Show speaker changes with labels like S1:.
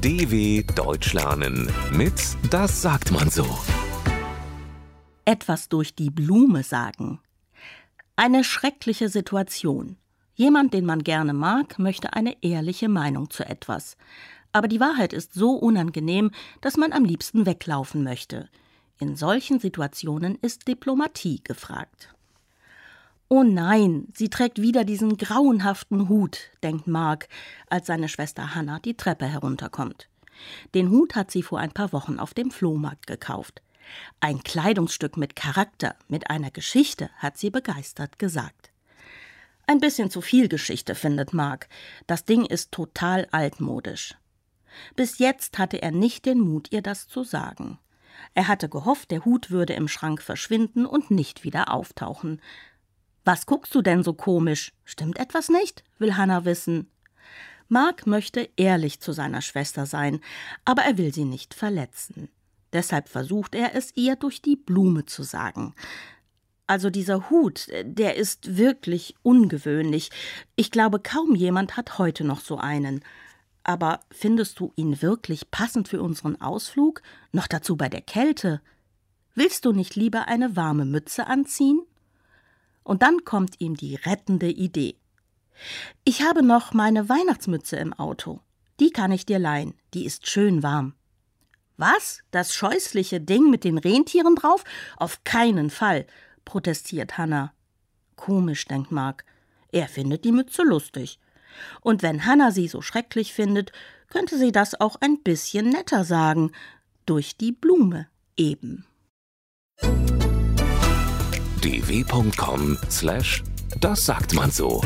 S1: DW Deutsch lernen mit Das sagt man so.
S2: Etwas durch die Blume sagen. Eine schreckliche Situation. Jemand, den man gerne mag, möchte eine ehrliche Meinung zu etwas. Aber die Wahrheit ist so unangenehm, dass man am liebsten weglaufen möchte. In solchen Situationen ist Diplomatie gefragt. Oh nein, sie trägt wieder diesen grauenhaften Hut, denkt Mark, als seine Schwester Hannah die Treppe herunterkommt. Den Hut hat sie vor ein paar Wochen auf dem Flohmarkt gekauft. Ein Kleidungsstück mit Charakter, mit einer Geschichte, hat sie begeistert gesagt. Ein bisschen zu viel Geschichte, findet Mark. Das Ding ist total altmodisch. Bis jetzt hatte er nicht den Mut, ihr das zu sagen. Er hatte gehofft, der Hut würde im Schrank verschwinden und nicht wieder auftauchen. Was guckst du denn so komisch? Stimmt etwas nicht? will Hannah wissen. Mark möchte ehrlich zu seiner Schwester sein, aber er will sie nicht verletzen. Deshalb versucht er es ihr durch die Blume zu sagen. Also dieser Hut, der ist wirklich ungewöhnlich. Ich glaube, kaum jemand hat heute noch so einen. Aber findest du ihn wirklich passend für unseren Ausflug? Noch dazu bei der Kälte? Willst du nicht lieber eine warme Mütze anziehen? Und dann kommt ihm die rettende Idee. Ich habe noch meine Weihnachtsmütze im Auto. Die kann ich dir leihen. Die ist schön warm. Was? Das scheußliche Ding mit den Rentieren drauf? Auf keinen Fall, protestiert Hannah. Komisch, denkt Mark. Er findet die Mütze lustig. Und wenn Hannah sie so schrecklich findet, könnte sie das auch ein bisschen netter sagen. Durch die Blume eben
S1: dw.com/das sagt man so.